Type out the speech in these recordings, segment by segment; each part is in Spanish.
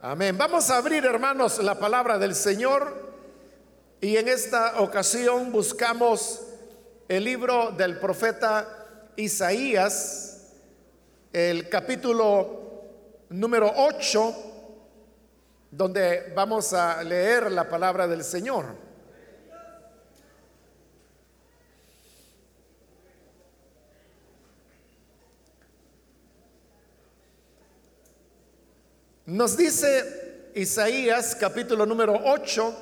Amén. Vamos a abrir, hermanos, la palabra del Señor y en esta ocasión buscamos el libro del profeta Isaías, el capítulo número 8, donde vamos a leer la palabra del Señor. Nos dice Isaías capítulo número 8,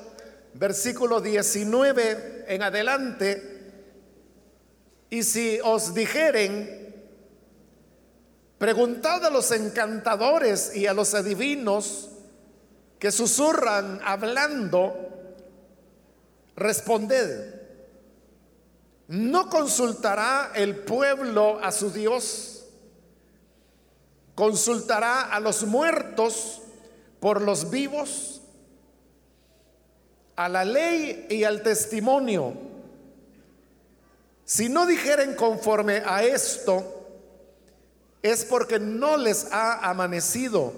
versículo 19 en adelante, y si os dijeren, preguntad a los encantadores y a los adivinos que susurran hablando, responded, ¿no consultará el pueblo a su Dios? Consultará a los muertos por los vivos, a la ley y al testimonio. Si no dijeren conforme a esto, es porque no les ha amanecido.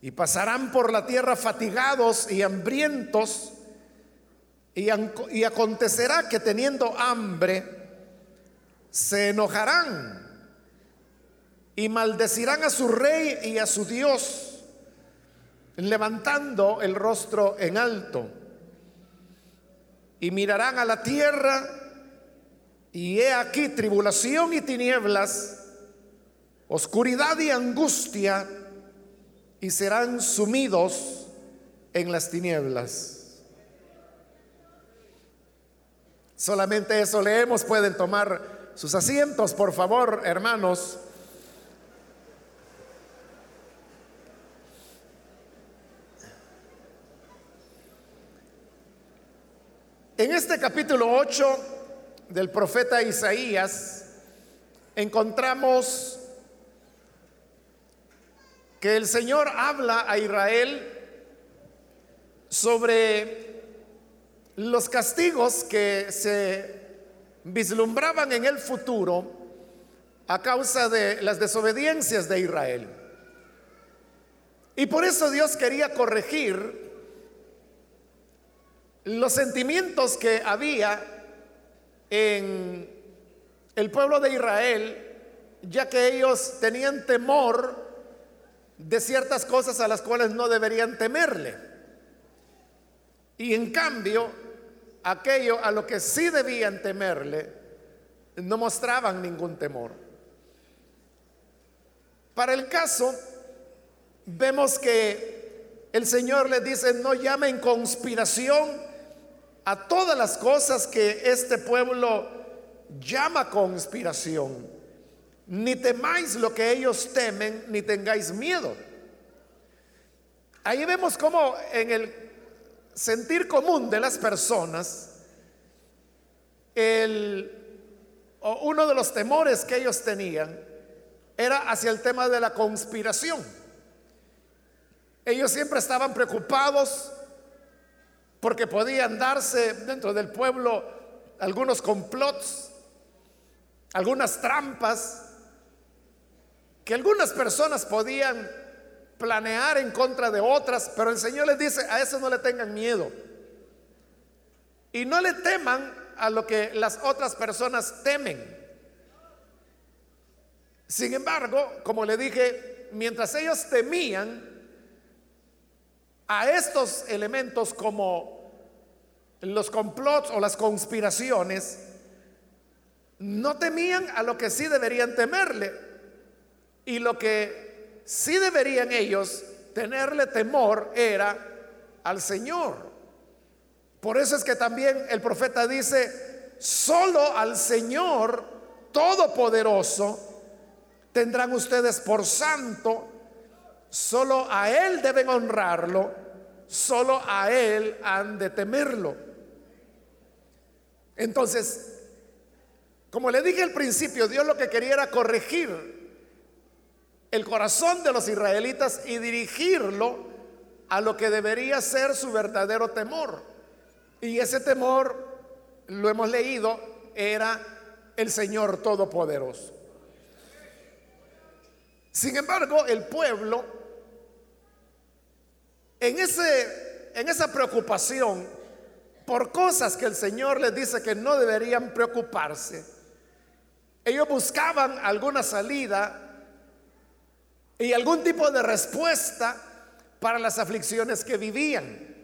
Y pasarán por la tierra fatigados y hambrientos, y, y acontecerá que teniendo hambre, se enojarán y maldecirán a su rey y a su Dios, levantando el rostro en alto. Y mirarán a la tierra y he aquí tribulación y tinieblas, oscuridad y angustia, y serán sumidos en las tinieblas. Solamente eso leemos, pueden tomar sus asientos, por favor, hermanos. En este capítulo 8 del profeta Isaías encontramos que el Señor habla a Israel sobre los castigos que se vislumbraban en el futuro a causa de las desobediencias de Israel. Y por eso Dios quería corregir los sentimientos que había en el pueblo de Israel, ya que ellos tenían temor de ciertas cosas a las cuales no deberían temerle. Y en cambio, aquello a lo que sí debían temerle, no mostraban ningún temor. Para el caso, vemos que el Señor les dice, no llamen conspiración a todas las cosas que este pueblo llama conspiración. Ni temáis lo que ellos temen, ni tengáis miedo. Ahí vemos cómo en el sentir común de las personas, el, uno de los temores que ellos tenían era hacia el tema de la conspiración. Ellos siempre estaban preocupados porque podían darse dentro del pueblo algunos complots, algunas trampas, que algunas personas podían planear en contra de otras, pero el Señor les dice, a eso no le tengan miedo. Y no le teman a lo que las otras personas temen. Sin embargo, como le dije, mientras ellos temían a estos elementos como los complots o las conspiraciones, no temían a lo que sí deberían temerle. Y lo que sí deberían ellos tenerle temor era al Señor. Por eso es que también el profeta dice, solo al Señor Todopoderoso tendrán ustedes por santo Solo a Él deben honrarlo, solo a Él han de temerlo. Entonces, como le dije al principio, Dios lo que quería era corregir el corazón de los israelitas y dirigirlo a lo que debería ser su verdadero temor. Y ese temor, lo hemos leído, era el Señor Todopoderoso. Sin embargo, el pueblo en, ese, en esa preocupación por cosas que el Señor les dice que no deberían preocuparse, ellos buscaban alguna salida y algún tipo de respuesta para las aflicciones que vivían.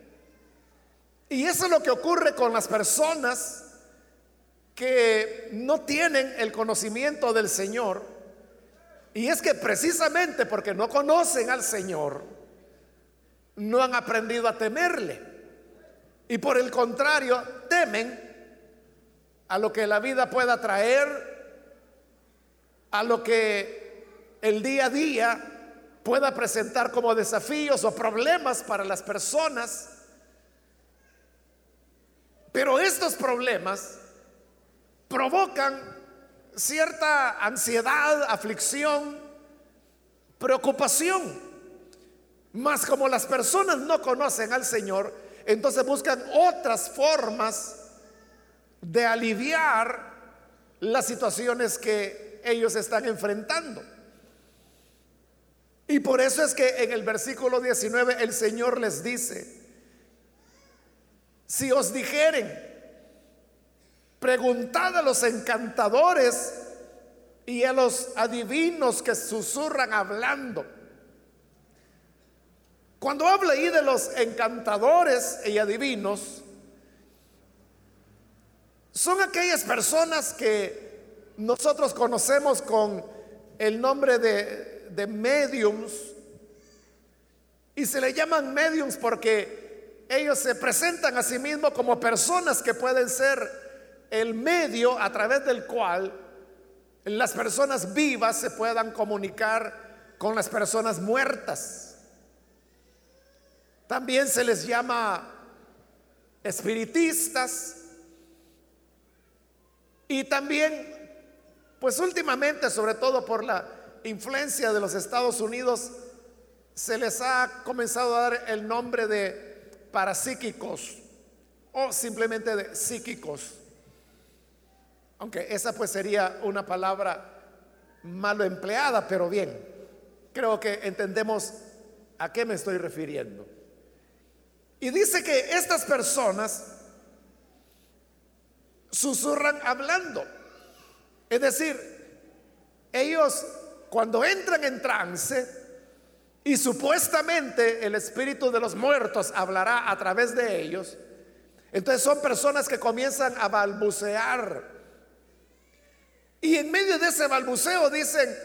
Y eso es lo que ocurre con las personas que no tienen el conocimiento del Señor. Y es que precisamente porque no conocen al Señor, no han aprendido a temerle. Y por el contrario, temen a lo que la vida pueda traer, a lo que el día a día pueda presentar como desafíos o problemas para las personas. Pero estos problemas provocan cierta ansiedad, aflicción, preocupación. Mas como las personas no conocen al Señor, entonces buscan otras formas de aliviar las situaciones que ellos están enfrentando. Y por eso es que en el versículo 19 el Señor les dice, si os dijeren, preguntad a los encantadores y a los adivinos que susurran hablando. Cuando habla ahí de los encantadores y adivinos, son aquellas personas que nosotros conocemos con el nombre de de mediums y se le llaman mediums porque ellos se presentan a sí mismos como personas que pueden ser el medio a través del cual las personas vivas se puedan comunicar con las personas muertas. También se les llama espiritistas y también, pues últimamente, sobre todo por la influencia de los Estados Unidos, se les ha comenzado a dar el nombre de parapsíquicos o simplemente de psíquicos. Aunque esa pues sería una palabra malo empleada, pero bien, creo que entendemos a qué me estoy refiriendo. Y dice que estas personas susurran hablando. Es decir, ellos cuando entran en trance y supuestamente el espíritu de los muertos hablará a través de ellos, entonces son personas que comienzan a balbucear. Y en medio de ese balbuceo dicen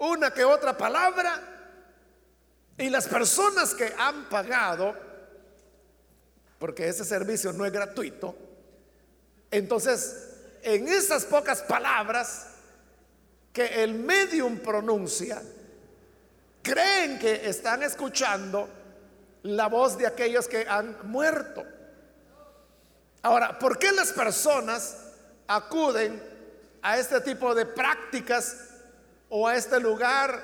una que otra palabra. Y las personas que han pagado, porque ese servicio no es gratuito, entonces en esas pocas palabras que el medium pronuncia, creen que están escuchando la voz de aquellos que han muerto. Ahora, ¿por qué las personas acuden a este tipo de prácticas o a este lugar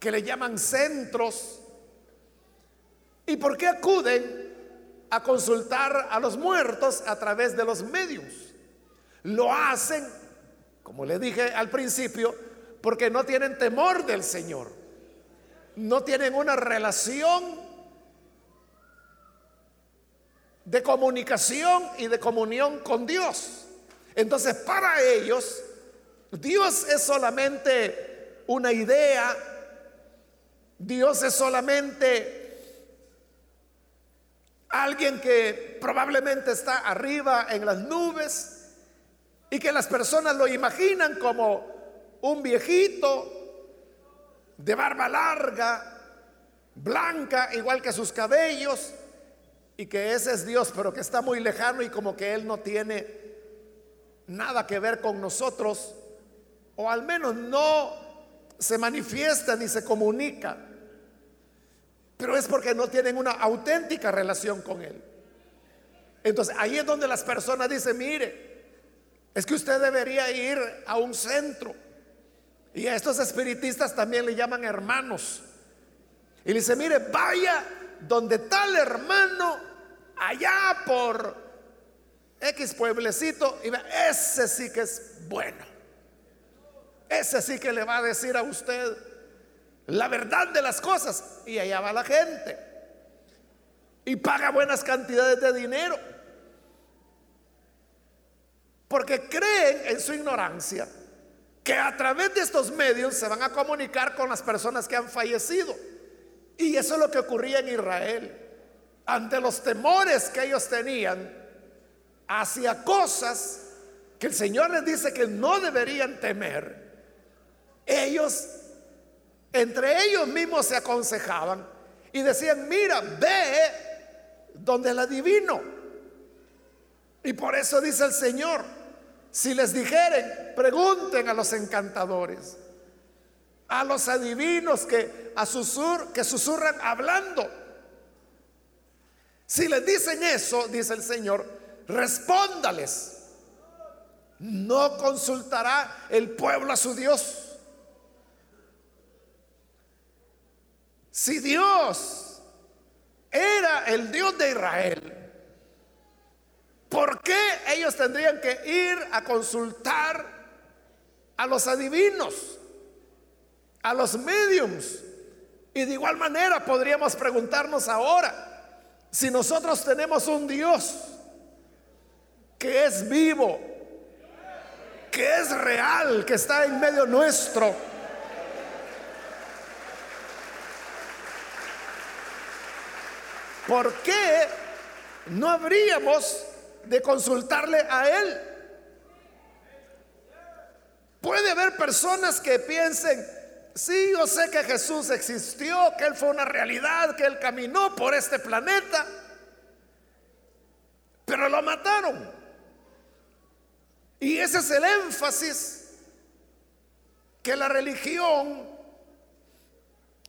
que le llaman centros? ¿Y por qué acuden a consultar a los muertos a través de los medios? Lo hacen como le dije al principio, porque no tienen temor del Señor. No tienen una relación de comunicación y de comunión con Dios. Entonces, para ellos, Dios es solamente una idea, Dios es solamente alguien que probablemente está arriba en las nubes y que las personas lo imaginan como un viejito de barba larga, blanca, igual que sus cabellos, y que ese es Dios, pero que está muy lejano y como que Él no tiene nada que ver con nosotros, o al menos no se manifiesta ni se comunica, pero es porque no tienen una auténtica relación con Él. Entonces ahí es donde las personas dicen, mire, es que usted debería ir a un centro. Y a estos espiritistas también le llaman hermanos. Y dice, mire, vaya donde tal hermano, allá por X pueblecito, y ese sí que es bueno. Ese sí que le va a decir a usted la verdad de las cosas. Y allá va la gente. y paga buenas cantidades de dinero. Porque creen en su ignorancia que a través de estos medios se van a comunicar con las personas que han fallecido. Y eso es lo que ocurría en Israel. Ante los temores que ellos tenían hacia cosas que el Señor les dice que no deberían temer, ellos entre ellos mismos se aconsejaban y decían, mira, ve donde el adivino. Y por eso dice el Señor, si les dijeren, pregunten a los encantadores, a los adivinos que, a susurran hablando. Si les dicen eso, dice el Señor, respóndales. No consultará el pueblo a su Dios. Si Dios era el Dios de Israel, ¿Por qué ellos tendrían que ir a consultar a los adivinos, a los mediums? Y de igual manera podríamos preguntarnos ahora, si nosotros tenemos un Dios que es vivo, que es real, que está en medio nuestro, ¿por qué no habríamos de consultarle a Él. Puede haber personas que piensen, sí, yo sé que Jesús existió, que Él fue una realidad, que Él caminó por este planeta, pero lo mataron. Y ese es el énfasis que la religión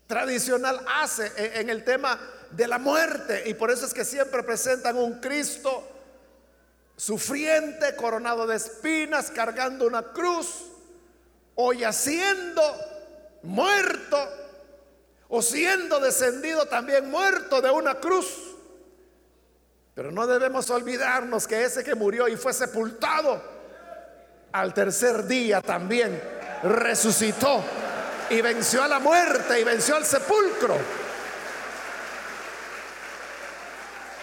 tradicional hace en el tema de la muerte. Y por eso es que siempre presentan un Cristo sufriente, coronado de espinas, cargando una cruz, o yaciendo muerto, o siendo descendido también muerto de una cruz. Pero no debemos olvidarnos que ese que murió y fue sepultado, al tercer día también resucitó y venció a la muerte y venció al sepulcro.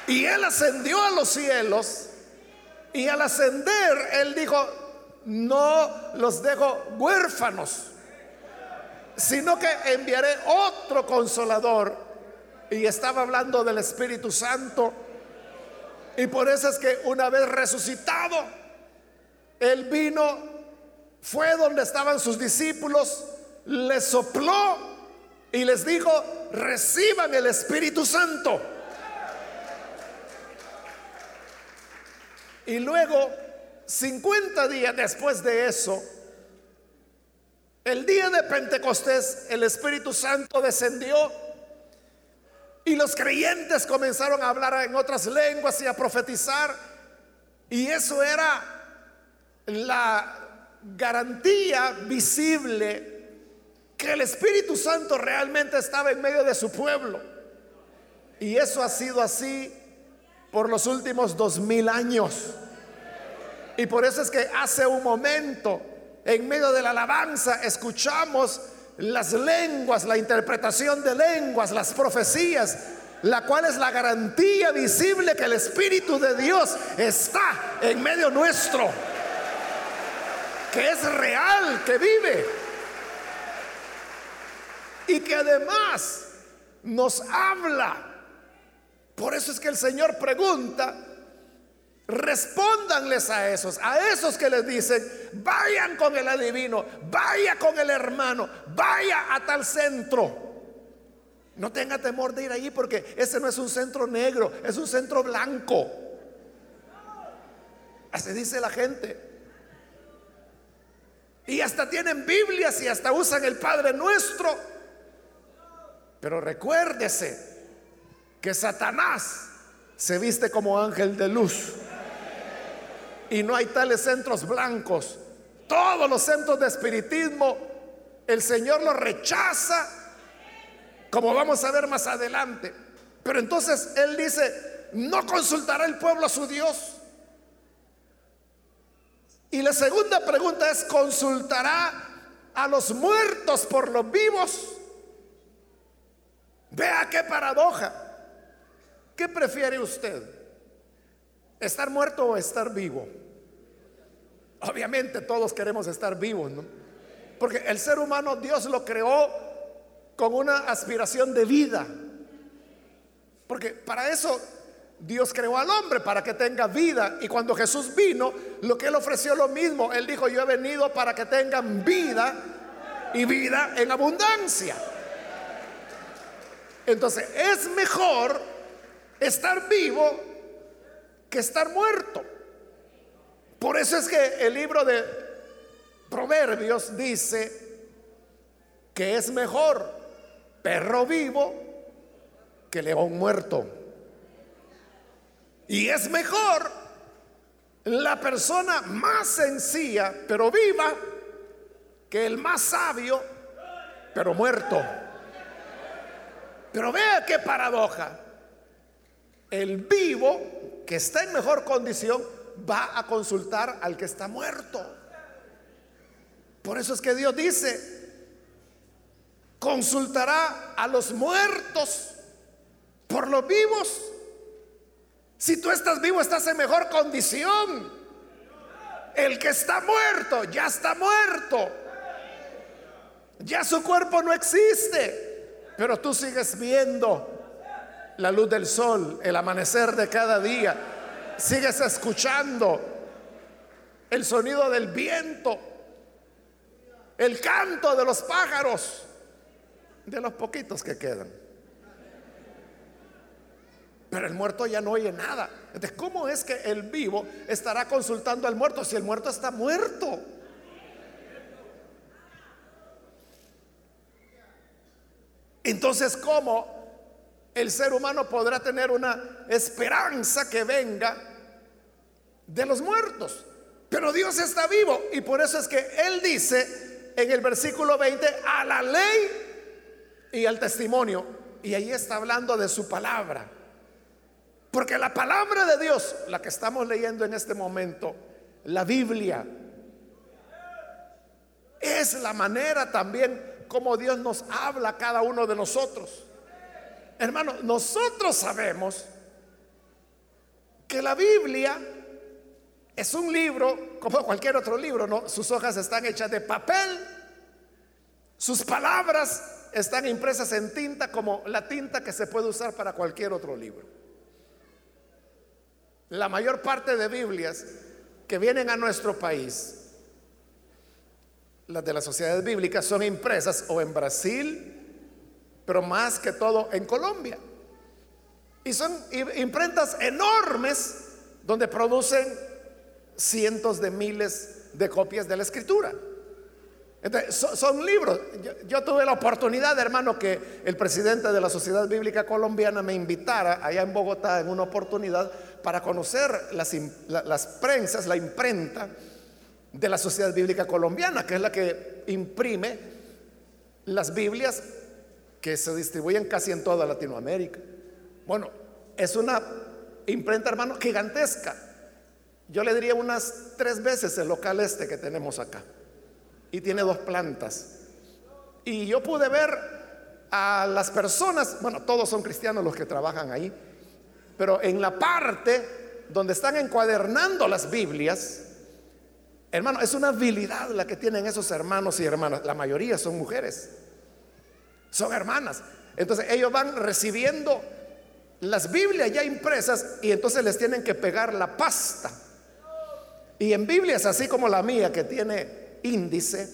Y él ascendió a los cielos y al ascender, él dijo, no los dejo huérfanos, sino que enviaré otro consolador. Y estaba hablando del Espíritu Santo. Y por eso es que una vez resucitado, él vino, fue donde estaban sus discípulos, les sopló y les dijo, reciban el Espíritu Santo. Y luego, 50 días después de eso, el día de Pentecostés, el Espíritu Santo descendió y los creyentes comenzaron a hablar en otras lenguas y a profetizar. Y eso era la garantía visible que el Espíritu Santo realmente estaba en medio de su pueblo. Y eso ha sido así por los últimos dos mil años. Y por eso es que hace un momento, en medio de la alabanza, escuchamos las lenguas, la interpretación de lenguas, las profecías, la cual es la garantía visible que el Espíritu de Dios está en medio nuestro, que es real, que vive y que además nos habla por eso es que el Señor pregunta, respóndanles a esos, a esos que les dicen, vayan con el adivino, vaya con el hermano, vaya a tal centro. No tenga temor de ir allí porque ese no es un centro negro, es un centro blanco. Así dice la gente. Y hasta tienen Biblias y hasta usan el Padre Nuestro. Pero recuérdese, que Satanás se viste como ángel de luz. Y no hay tales centros blancos. Todos los centros de espiritismo, el Señor los rechaza, como vamos a ver más adelante. Pero entonces Él dice, no consultará el pueblo a su Dios. Y la segunda pregunta es, ¿consultará a los muertos por los vivos? Vea qué paradoja. ¿Qué prefiere usted? ¿Estar muerto o estar vivo? Obviamente todos queremos estar vivos, ¿no? Porque el ser humano Dios lo creó con una aspiración de vida. Porque para eso Dios creó al hombre, para que tenga vida. Y cuando Jesús vino, lo que él ofreció lo mismo. Él dijo, yo he venido para que tengan vida y vida en abundancia. Entonces, es mejor estar vivo que estar muerto. Por eso es que el libro de Proverbios dice que es mejor perro vivo que león muerto. Y es mejor la persona más sencilla pero viva que el más sabio pero muerto. Pero vea qué paradoja. El vivo que está en mejor condición va a consultar al que está muerto. Por eso es que Dios dice, consultará a los muertos por los vivos. Si tú estás vivo, estás en mejor condición. El que está muerto, ya está muerto. Ya su cuerpo no existe, pero tú sigues viendo la luz del sol, el amanecer de cada día. Sigues escuchando el sonido del viento, el canto de los pájaros, de los poquitos que quedan. Pero el muerto ya no oye nada. Entonces, ¿cómo es que el vivo estará consultando al muerto si el muerto está muerto? Entonces, ¿cómo el ser humano podrá tener una esperanza que venga de los muertos? Pero Dios está vivo y por eso es que Él dice en el versículo 20, a la ley y al testimonio. Y ahí está hablando de su palabra. Porque la palabra de Dios, la que estamos leyendo en este momento, la Biblia, es la manera también como Dios nos habla a cada uno de nosotros. Hermano, nosotros sabemos que la Biblia es un libro como cualquier otro libro, ¿no? Sus hojas están hechas de papel, sus palabras están impresas en tinta como la tinta que se puede usar para cualquier otro libro. La mayor parte de Biblias que vienen a nuestro país las de las sociedades bíblicas son impresas o en Brasil, pero más que todo en Colombia. Y son imprentas enormes donde producen cientos de miles de copias de la escritura. Entonces, son, libros. Yo, tuve la oportunidad, hermano, que el presidente de la Sociedad Bíblica Colombiana me invitara allá en Bogotá en una oportunidad para conocer las, las prensas, la imprenta de la Sociedad Bíblica Colombiana, que es la que imprime las Biblias que se distribuyen casi en toda Latinoamérica. Bueno, es una imprenta, hermano, gigantesca. Yo le diría unas tres veces el local este que tenemos acá. Y tiene dos plantas. Y yo pude ver a las personas, bueno, todos son cristianos los que trabajan ahí, pero en la parte donde están encuadernando las Biblias, Hermano, es una habilidad la que tienen esos hermanos y hermanas. La mayoría son mujeres. Son hermanas. Entonces ellos van recibiendo las Biblias ya impresas y entonces les tienen que pegar la pasta. Y en Biblias, así como la mía, que tiene índice,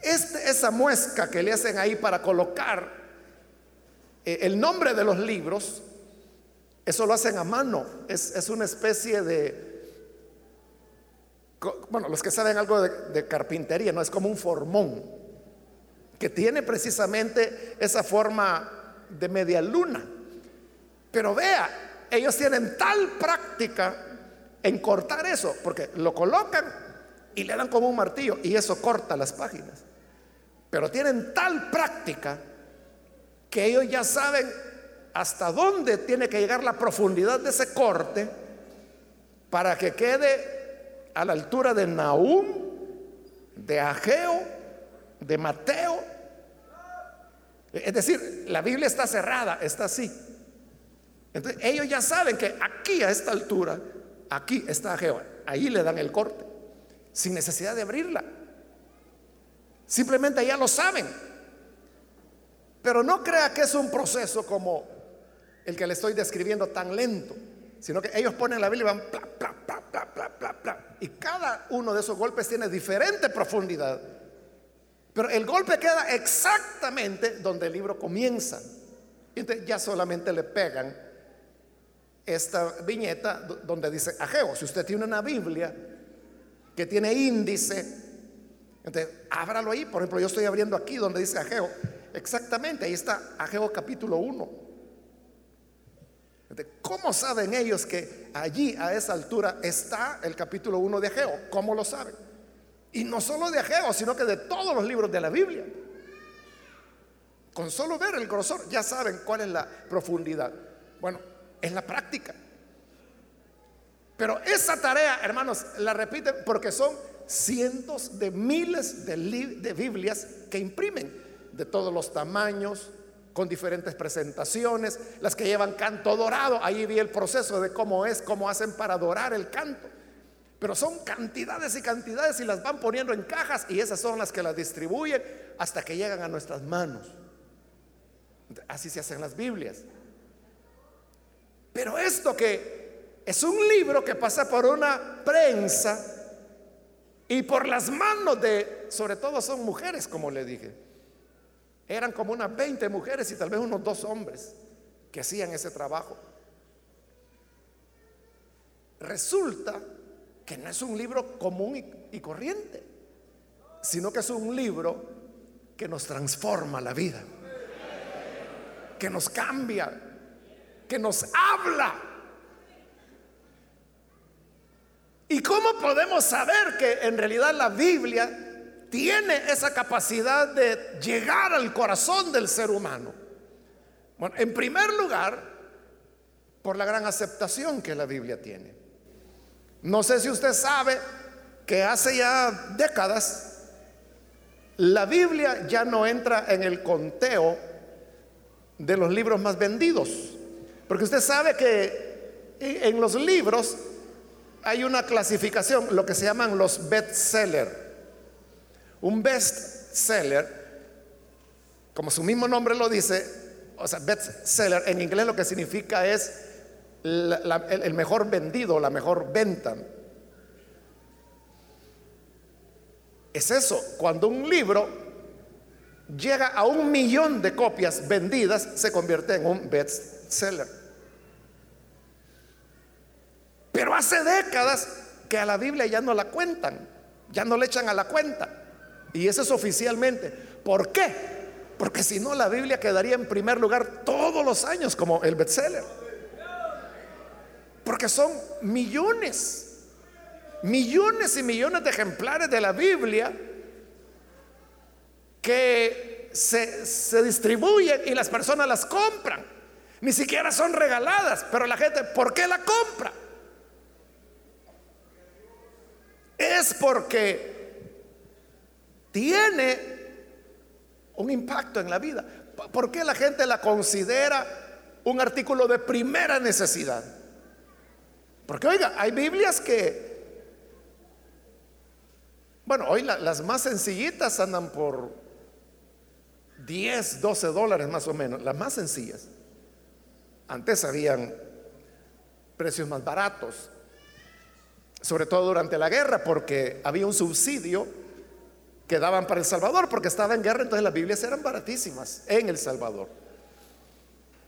este, esa muesca que le hacen ahí para colocar eh, el nombre de los libros, eso lo hacen a mano. es una especie de, bueno, los que saben algo de, carpintería, no es como un formón que tiene precisamente esa forma de media luna. Pero vea, ellos tienen tal práctica en cortar eso, porque lo colocan y le dan como un martillo y eso corta las páginas. Pero tienen tal práctica que ellos ya saben hasta dónde tiene que llegar la profundidad de ese corte para que quede a la altura de Nahum, de Ageo, de Mateo. Es decir, la Biblia está cerrada, está así. Entonces ellos ya saben que aquí a esta altura, aquí está Jehová. Ahí le dan el corte, sin necesidad de abrirla. Simplemente ya lo saben. Pero no crea que es un proceso como el que le estoy describiendo tan lento, sino que ellos ponen la Biblia y van Y cada uno de esos golpes tiene diferente profundidad. Pero el golpe queda exactamente donde el libro comienza. Entonces ya solamente le pegan esta viñeta donde dice Ageo. Si usted tiene una Biblia que tiene índice, entonces ábralo ahí. Por ejemplo, yo estoy abriendo aquí donde dice Ageo. Exactamente, ahí está Ageo capítulo 1. ¿Cómo saben ellos que allí a esa altura está el capítulo 1 de Ageo? ¿Cómo lo saben? Y no solo de Ageo, sino que de todos los libros de la Biblia. Con solo ver el grosor ya saben cuál es la profundidad. Bueno, es la práctica. Pero esa tarea, hermanos, la repiten porque son cientos de miles de, de Biblias que imprimen de todos los tamaños, con diferentes presentaciones, las que llevan canto dorado, ahí vi el proceso de cómo es, cómo hacen para adorar el canto. Pero son cantidades y cantidades y las van poniendo en cajas y esas son las que las distribuyen hasta que llegan a nuestras manos. Así se hacen las Biblias. Pero esto que es un libro que pasa por una prensa y por las manos de, sobre todo son mujeres, como le dije. Eran como unas 20 mujeres y tal vez unos dos hombres que hacían ese trabajo. Resulta que no es un libro común y, corriente, sino que es un libro que nos transforma la vida, que nos cambia, que nos habla. ¿Y cómo podemos saber que en realidad la Biblia tiene esa capacidad de llegar al corazón del ser humano? Bueno, en primer lugar, por la gran aceptación que la Biblia tiene. No sé si usted sabe que hace ya décadas la Biblia ya no entra en el conteo de los libros más vendidos. Porque usted sabe que en los libros hay una clasificación, lo que se llaman los bestseller. Un bestseller, como su mismo nombre lo dice, o sea, bestseller en inglés lo que significa es el mejor vendido, la mejor venta. Es eso, cuando un libro llega a un millón de copias vendidas, se convierte en un bestseller. Pero hace décadas que a la Biblia ya no la cuentan, ya no le echan a la cuenta. Y eso es oficialmente. ¿Por qué? Porque si no, la Biblia quedaría en primer lugar todos los años como el bestseller. Porque son millones, millones y millones de ejemplares de la Biblia que se, distribuyen y las personas las compran. Ni siquiera son regaladas, pero la gente, ¿por qué la compra? Es porque tiene un impacto en la vida. ¿Por qué la gente la considera un artículo de primera necesidad? Porque oiga, hay Biblias que, bueno, hoy las más sencillitas andan por 10, 12 dólares más o menos, las más sencillas. Antes habían precios más baratos, sobre todo durante la guerra, porque había un subsidio que daban para El Salvador, porque estaba en guerra, entonces las Biblias eran baratísimas en El Salvador.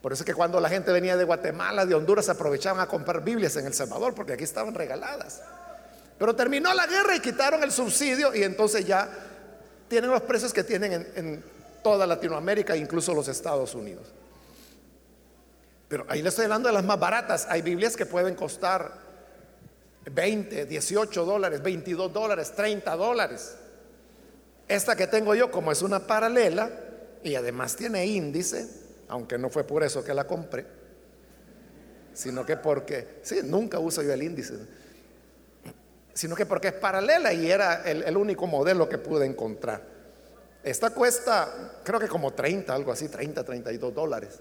Por eso es que cuando la gente venía de Guatemala, de Honduras, aprovechaban a comprar Biblias en El Salvador, porque aquí estaban regaladas. Pero terminó la guerra y quitaron el subsidio y entonces ya tienen los precios que tienen en, toda Latinoamérica, incluso los Estados Unidos. Pero ahí le estoy hablando de las más baratas. Hay Biblias que pueden costar 20, 18 dólares, 22 dólares, 30 dólares. Esta que tengo yo, como es una paralela y además tiene índice, aunque no fue por eso que la compré, sino que porque, sí, nunca uso yo el índice, sino que porque es paralela y era el, único modelo que pude encontrar. Esta cuesta, creo que como 30, algo así, 30, 32 dólares.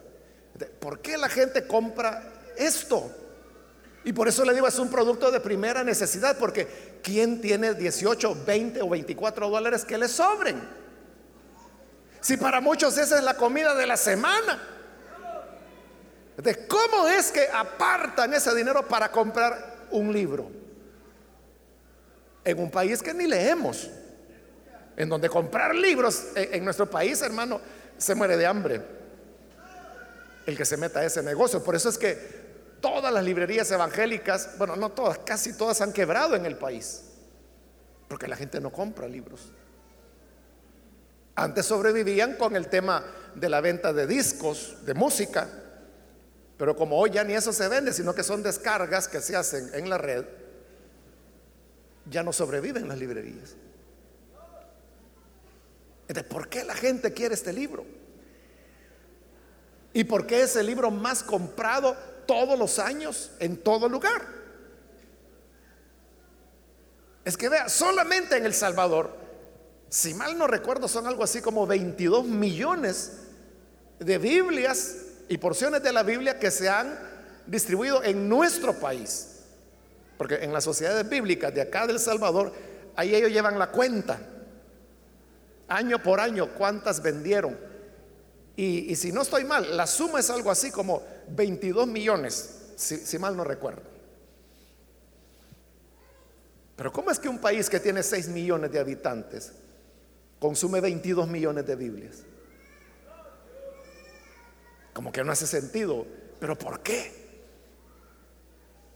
¿Por qué la gente compra esto? Y por eso le digo, es un producto de primera necesidad, porque ¿quién tiene 18, 20 o 24 dólares que le sobren? Si para muchos esa es la comida de la semana. ¿Cómo es que apartan ese dinero para comprar un libro? En un país que ni leemos en donde comprar libros en, nuestro país, hermano, se muere de hambre. El que se meta a ese negocio. Por eso es que todas las librerías evangélicas, bueno, no todas, casi todas han quebrado en el país. Porque la gente no compra libros. Antes sobrevivían con el tema de la venta de discos, de música. Pero como hoy ya ni eso se vende, sino que son descargas que se hacen en la red, ya no sobreviven las librerías. ¿por qué la gente quiere este libro? ¿Y por qué es el libro más comprado todos los años en todo lugar? Es que vea, solamente en El Salvador, si mal no recuerdo, son algo así como 22 millones de Biblias y porciones de la Biblia que se han distribuido en nuestro país. Porque en las sociedades bíblicas de acá del Salvador, ahí ellos llevan la cuenta año por año cuántas vendieron. Y, si no estoy mal, la suma es algo así como 22 millones, si, mal no recuerdo. Pero ¿cómo es que un país que tiene 6 millones de habitantes consume 22 millones de Biblias? Como que no hace sentido. ¿Pero por qué?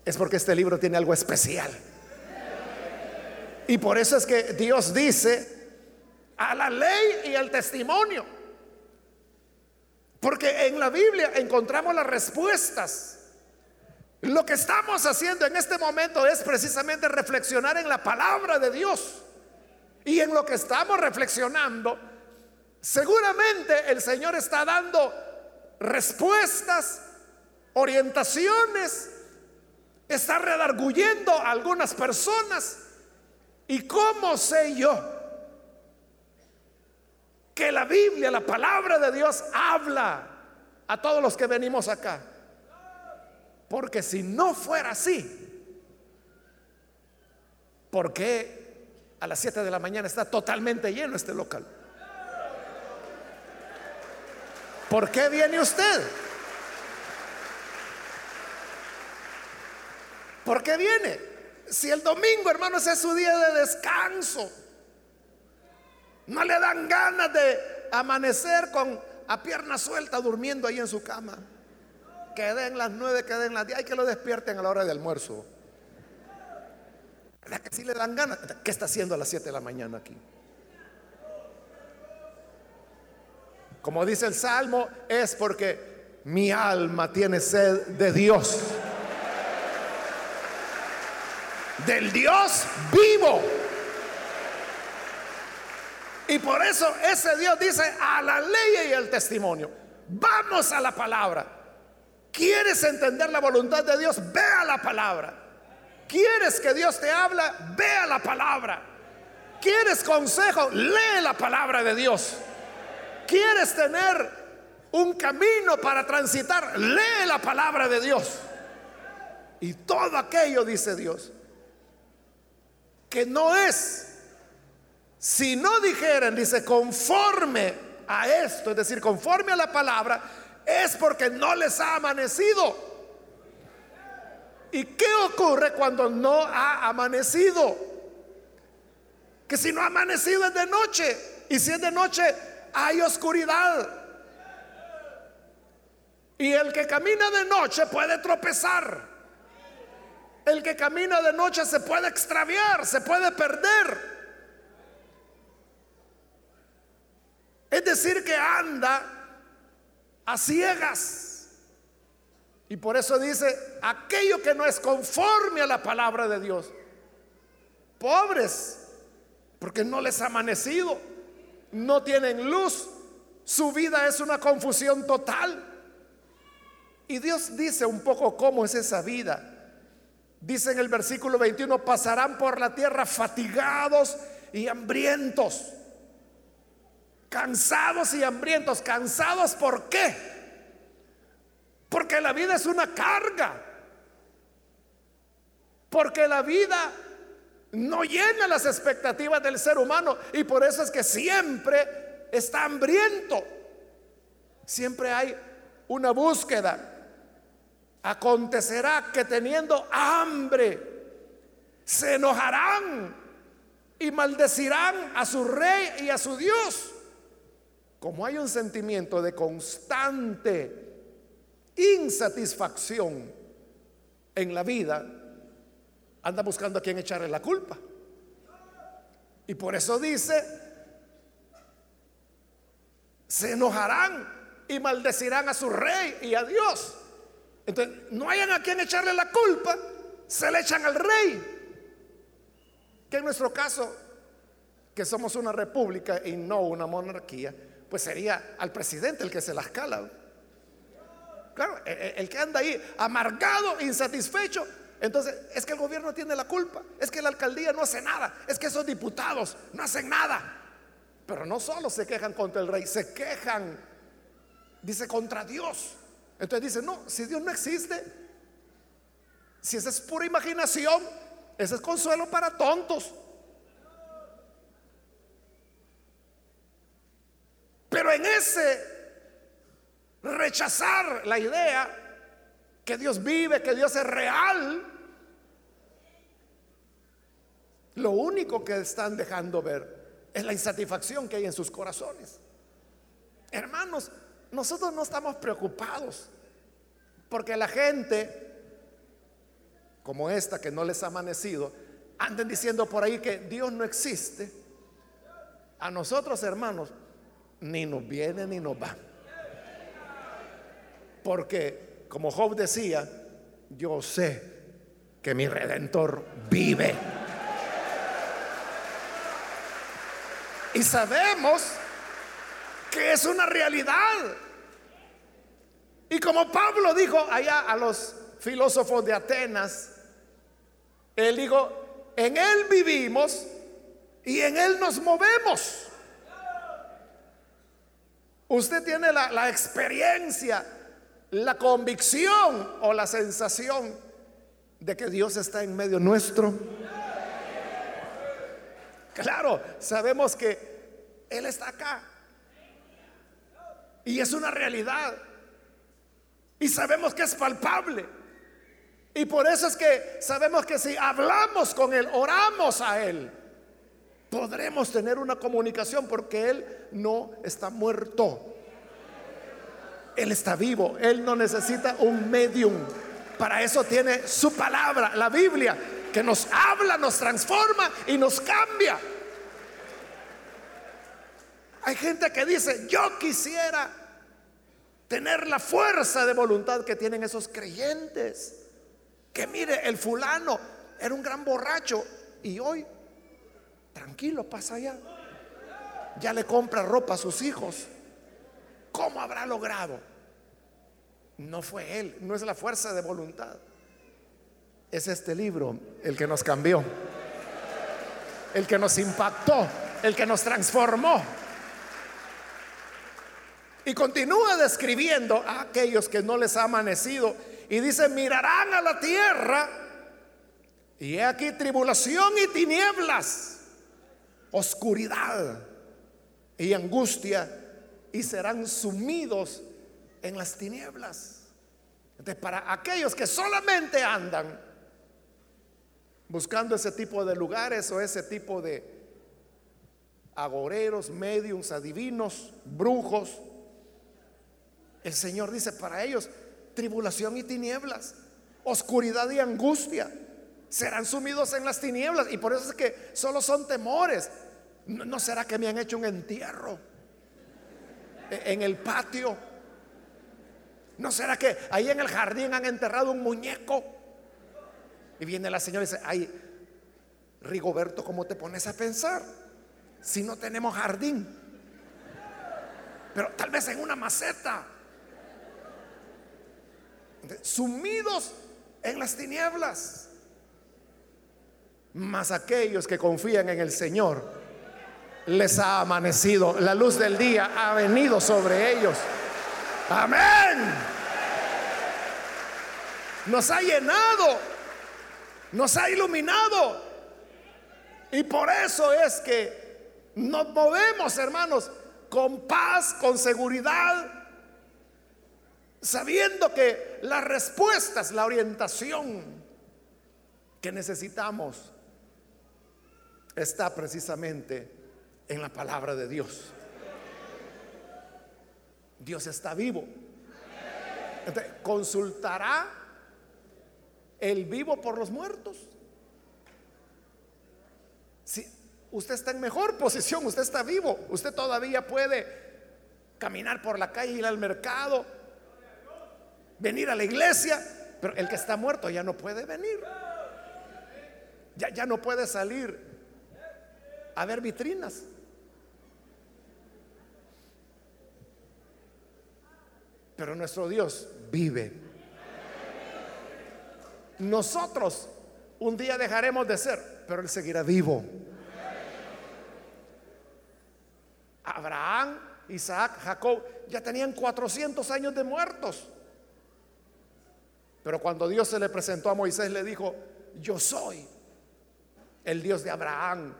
Es porque este libro tiene algo especial. Y por eso es que Dios dice a la ley y al testimonio. Porque en la Biblia encontramos las respuestas. Lo que estamos haciendo en este momento es precisamente reflexionar en la palabra de Dios. Y en lo que estamos reflexionando, seguramente el Señor está dando respuestas, orientaciones, está redarguyendo a algunas personas. ¿Y cómo sé yo? que la Biblia, la palabra de Dios habla a todos los que venimos acá. Porque si no fuera así, ¿por qué a las 7 de la mañana está totalmente lleno este local? ¿Por qué viene usted? ¿Por qué viene? Si el domingo, hermanos, es su día de descanso. No le dan ganas de amanecer con a pierna suelta durmiendo ahí en su cama. Queden las nueve, queden las diez. Hay que lo despierten a la hora de almuerzo. ¿Verdad que si le dan ganas? ¿Qué está haciendo a las siete de la mañana aquí? Como dice el Salmo, es porque mi alma tiene sed de Dios. Del Dios vivo. Y por eso ese Dios dice a la ley y al testimonio. Vamos a la palabra. ¿Quieres entender la voluntad de Dios? Ve a la palabra. ¿Quieres que Dios te habla? Ve a la palabra. ¿Quieres consejo? Lee la palabra de Dios. ¿Quieres tener un camino para transitar? Lee la palabra de Dios. Y todo aquello, dice Dios, que no es si no dijeran, dice, conforme a esto, es decir, conforme a la palabra, es porque no les ha amanecido. ¿Y qué ocurre cuando no ha amanecido? Que si no ha amanecido es de noche. Y si es de noche hay oscuridad. Y el que camina de noche puede tropezar. El que camina de noche se puede extraviar, se puede perder. Es decir, que anda a ciegas. Y por eso dice, aquello que no es conforme a la palabra de Dios, pobres, porque no les ha amanecido, no tienen luz, su vida es una confusión total. Y Dios dice un poco cómo es esa vida. Dice en el versículo 21, pasarán por la tierra fatigados y hambrientos Cansados y hambrientos. ¿Cansados por qué? Porque la vida es una carga. Porque la vida no llena las expectativas del ser humano y por eso es que siempre está hambriento. Siempre hay una búsqueda. Acontecerá que teniendo hambre se enojarán y maldecirán a su rey y a su Dios. Como hay un sentimiento de constante insatisfacción en la vida, anda buscando a quien echarle la culpa. Y por eso dice, se enojarán y maldecirán a su rey y a Dios. Entonces, no hayan a quien echarle la culpa, se le echan al rey. Que en nuestro caso, que somos una república y no una monarquía, pues sería al presidente el que se las cala. Claro, e, e, el que anda ahí amargado, insatisfecho, entonces es que el gobierno tiene la culpa, es que la alcaldía no hace nada, es que esos diputados no hacen nada. Pero no solo se quejan contra el rey, se quejan, dice, contra Dios. Entonces dice, no, si Dios no existe, si esa es pura imaginación, ese es consuelo para tontos. Pero en ese rechazar la idea que Dios vive, que Dios es real, lo único que están dejando ver es la insatisfacción que hay en sus corazones. Hermanos, nosotros no estamos preocupados porque la gente como esta que no les ha amanecido, anden diciendo por ahí que Dios no existe, a nosotros hermanos ni nos viene ni nos va. Porque, como Job decía, yo sé que mi redentor vive. Y sabemos que es una realidad. Y como Pablo dijo allá a los filósofos de Atenas, él dijo, en Él vivimos y en Él nos movemos. Usted tiene la, experiencia, la convicción o la sensación de que Dios está en medio nuestro. Claro, sabemos que Él está acá. Y es una realidad. Y sabemos que es palpable. Y por eso es que sabemos que si hablamos con Él, oramos a Él, podremos tener una comunicación porque Él no está muerto. Él está vivo. Él no necesita un medium. Para eso tiene su palabra, la Biblia, que nos habla, nos transforma y nos cambia. Hay gente que dice, yo quisiera tener la fuerza de voluntad que tienen esos creyentes. Que mire, el fulano era un gran borracho y hoy, tranquilo, pasa allá. Ya le compra ropa a sus hijos. ¿Cómo habrá logrado? No fue él, no es la fuerza de voluntad. Es este libro el que nos cambió, el que nos impactó, el que nos transformó. Y continúa describiendo a aquellos que no les ha amanecido y dice, mirarán a la tierra y he aquí tribulación y tinieblas, oscuridad y angustia y serán sumidos en las tinieblas. Entonces, para aquellos que solamente andan buscando ese tipo de lugares o ese tipo de agoreros, mediums, adivinos, brujos, el Señor dice, para ellos tribulación y tinieblas, oscuridad y angustia. Serán sumidos en las tinieblas y por eso es que solo son temores. ¿No, será que me han hecho un entierro en el patio? ¿No será que ahí en el jardín han enterrado un muñeco? Y viene la señora y dice, ay, Rigoberto, ¿cómo te pones a pensar? Si no tenemos jardín. Pero tal vez en una maceta sumidos en las tinieblas. Mas aquellos que confían en el Señor, les ha amanecido, la luz del día ha venido sobre ellos. Amén. nos ha llenado, nos ha iluminado. Y por eso es que nos movemos, hermanos, con paz, con seguridad, sabiendo que las respuestas, la orientación que necesitamos está precisamente en la palabra de Dios. Dios está vivo. ¿consultará el vivo por los muertos? Si usted está en mejor posición, usted está vivo, usted todavía puede caminar por la calle, ir al mercado, venir a la iglesia, pero el que está muerto ya no puede venir. Ya, ya no puede salir a ver vitrinas. Pero nuestro Dios vive. Nosotros un día dejaremos de ser, pero Él seguirá vivo. Abraham, Isaac, Jacob ya tenían 400 años de muertos. Pero cuando Dios se le presentó a Moisés, le dijo, yo soy el Dios de Abraham,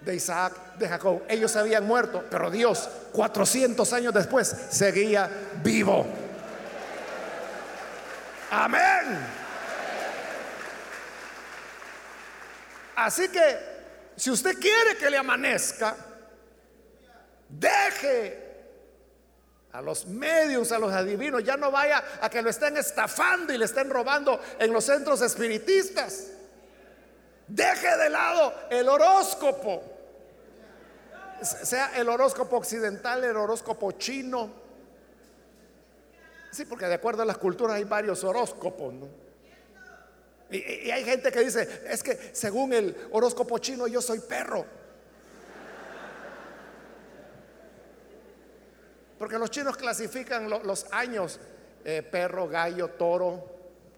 de Isaac, de Jacob. Ellos habían muerto, pero Dios, 400 años después, seguía vivo. Amén. Así que, si usted quiere que le amanezca, deje a los medios, a los adivinos, ya no vaya a que lo estén estafando y le estén robando en los centros espiritistas. Deje de lado el horóscopo, sea el horóscopo occidental, el horóscopo chino. Sí, porque de acuerdo a las culturas hay varios horóscopos, Y, y hay gente que dice, es que según el horóscopo chino yo soy perro. Porque los chinos clasifican los años, eh, perro, gallo, toro,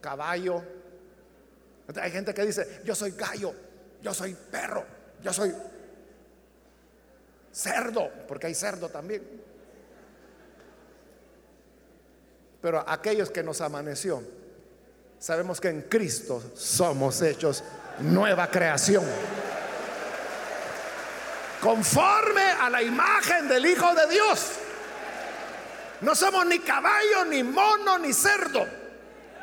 caballo. Hay gente que dice, yo soy gallo, yo soy perro, yo soy cerdo, porque hay cerdo también. Pero aquellos que nos amaneció, sabemos que en Cristo somos hechos nueva creación. Conforme a la imagen del Hijo de Dios. No somos ni caballo, ni mono, ni cerdo.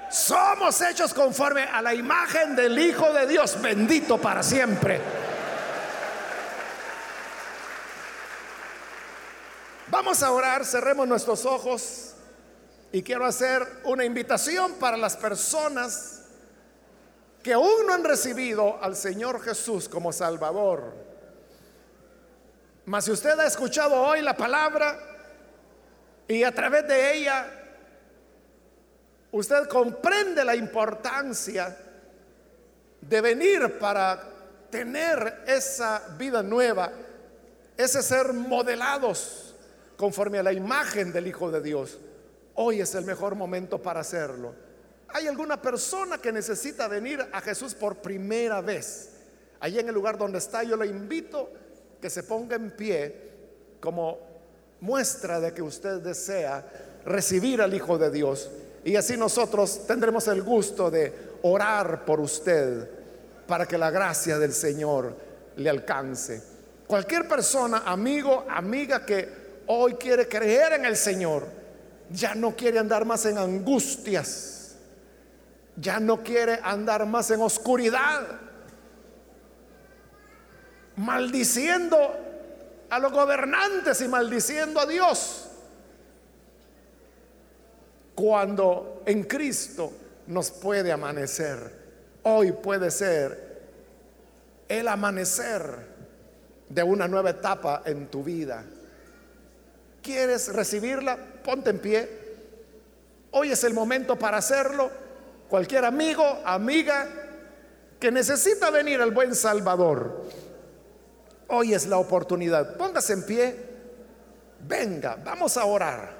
Somos hechos conforme a la imagen del Hijo de Dios, bendito para siempre. Vamos a orar, cerremos nuestros ojos y quiero hacer una invitación para las personas que aún no han recibido al Señor Jesús como Salvador. Mas si usted ha escuchado hoy la palabra, y a través de ella usted comprende la importancia de venir para tener esa vida nueva, ese ser modelados conforme a la imagen del Hijo de Dios. Hoy es el mejor momento para hacerlo. ¿Hay alguna persona que necesita venir a Jesús por primera vez? Allí en el lugar donde está, yo le invito que se ponga en pie como muestra de que usted desea recibir al Hijo de Dios. Y así nosotros tendremos el gusto de orar por usted para que la gracia del Señor le alcance. Cualquier persona, amigo, amiga que hoy quiere creer en el Señor, ya no quiere andar más en angustias, ya no quiere andar más en oscuridad, maldiciendo a los gobernantes y maldiciendo a Dios. Cuando en Cristo nos puede amanecer, hoy puede ser el amanecer de una nueva etapa en tu vida. ¿Quieres recibirla? Ponte en pie. Hoy es el momento para hacerlo. Cualquier amigo, amiga que necesita venir al buen Salvador Hoy es la oportunidad. Póngase en pie. Venga, vamos a orar.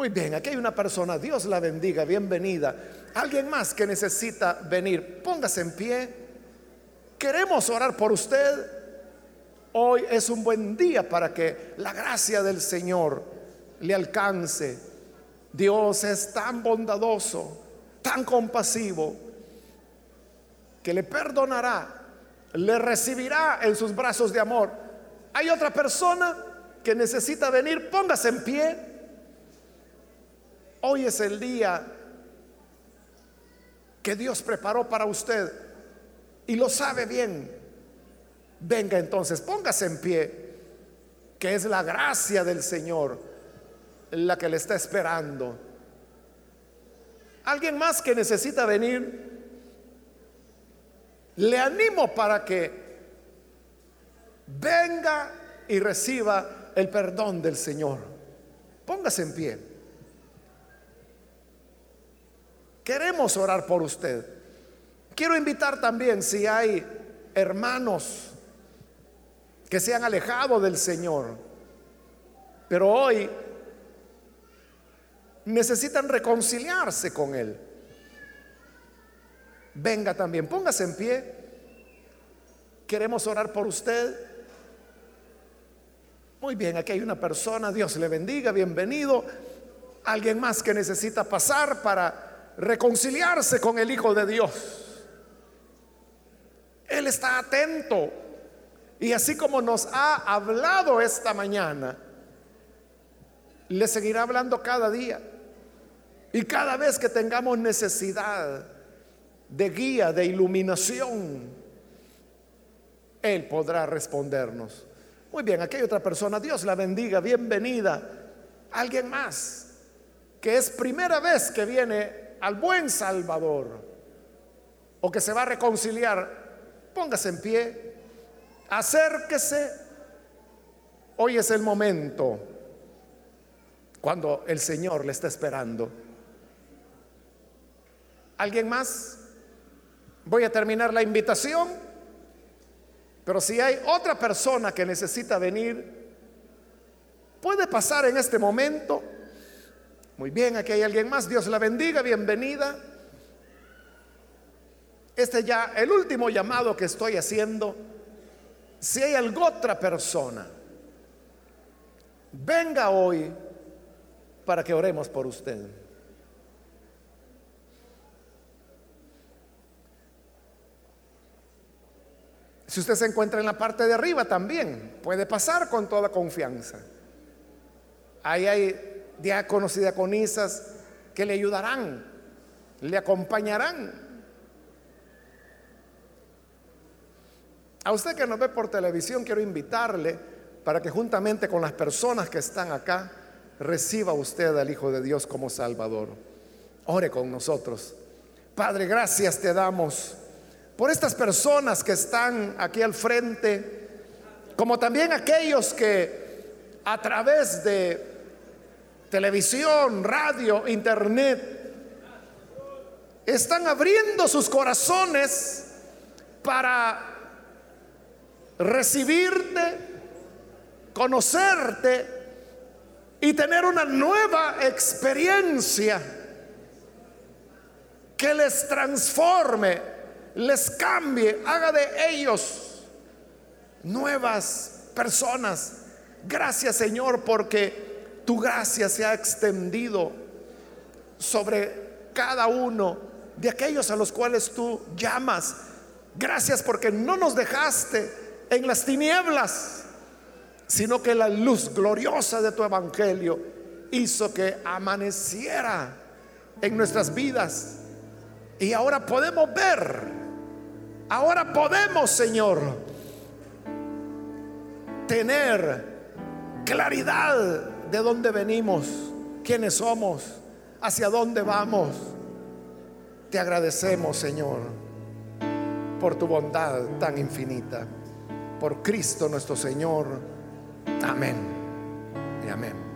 Muy bien, aquí hay una persona. Dios la bendiga. Bienvenida. Alguien más que necesita venir. Póngase en pie. Queremos orar por usted. Hoy es un buen día para que la gracia del Señor le alcance. Dios es tan bondadoso tan compasivo que le perdonará, le recibirá en sus brazos de amor. Hay otra persona que necesita venir, póngase en pie. Hoy es el día que Dios preparó para usted y lo sabe bien. Venga entonces, póngase en pie, que es la gracia del Señor la que le está esperando. Alguien más que necesita venir, le animo para que venga y reciba el perdón del Señor. Póngase en pie. Queremos orar por usted. Quiero invitar también si hay hermanos que se han alejado del Señor, pero hoy necesitan reconciliarse con Él. Venga también, póngase en pie. Queremos orar por usted. Muy bien, aquí hay una persona, Dios le bendiga, bienvenido. Alguien más que necesita pasar para reconciliarse con el Hijo de Dios. Él está atento. Y así como nos ha hablado esta mañana, le seguirá hablando cada día. Y cada vez que tengamos necesidad de guía, de iluminación, Él podrá respondernos. Muy bien, aquí hay otra persona. Dios la bendiga, bienvenida. Alguien más que es primera vez que viene al buen Salvador o que se va a reconciliar, póngase en pie, acérquese. Hoy es el momento cuando el Señor le está esperando. ¿Alguien más? Voy a terminar la invitación, pero si hay otra persona que necesita venir, puede pasar en este momento. Muy bien, aquí hay alguien más. Dios la bendiga, bienvenida. Este ya, el último llamado que estoy haciendo. Si hay alguna otra persona, venga hoy para que oremos por usted. Si usted se encuentra en la parte de arriba también, puede pasar con toda confianza. Ahí hay diáconos y diaconisas que le ayudarán, le acompañarán. A usted que nos ve por televisión, quiero invitarle para que juntamente con las personas que están acá, reciba usted al Hijo de Dios como Salvador. Ore con nosotros. Padre, gracias te damos por estas personas que están aquí al frente, como también aquellos que a través de televisión, radio, internet, están abriendo sus corazones para recibirte, conocerte y tener una nueva experiencia que les transforme les cambie, haga de ellos nuevas personas. Gracias Señor porque tu gracia se ha extendido sobre cada uno de aquellos a los cuales tú llamas. Gracias porque no nos dejaste en las tinieblas, sino que la luz gloriosa de tu evangelio hizo que amaneciera en nuestras vidas. Y ahora podemos ver Ahora podemos, Señor, tener claridad de dónde venimos, quiénes somos, hacia dónde vamos. Te agradecemos, Señor, por tu bondad tan infinita. Por Cristo nuestro Señor. Amén. Y amén.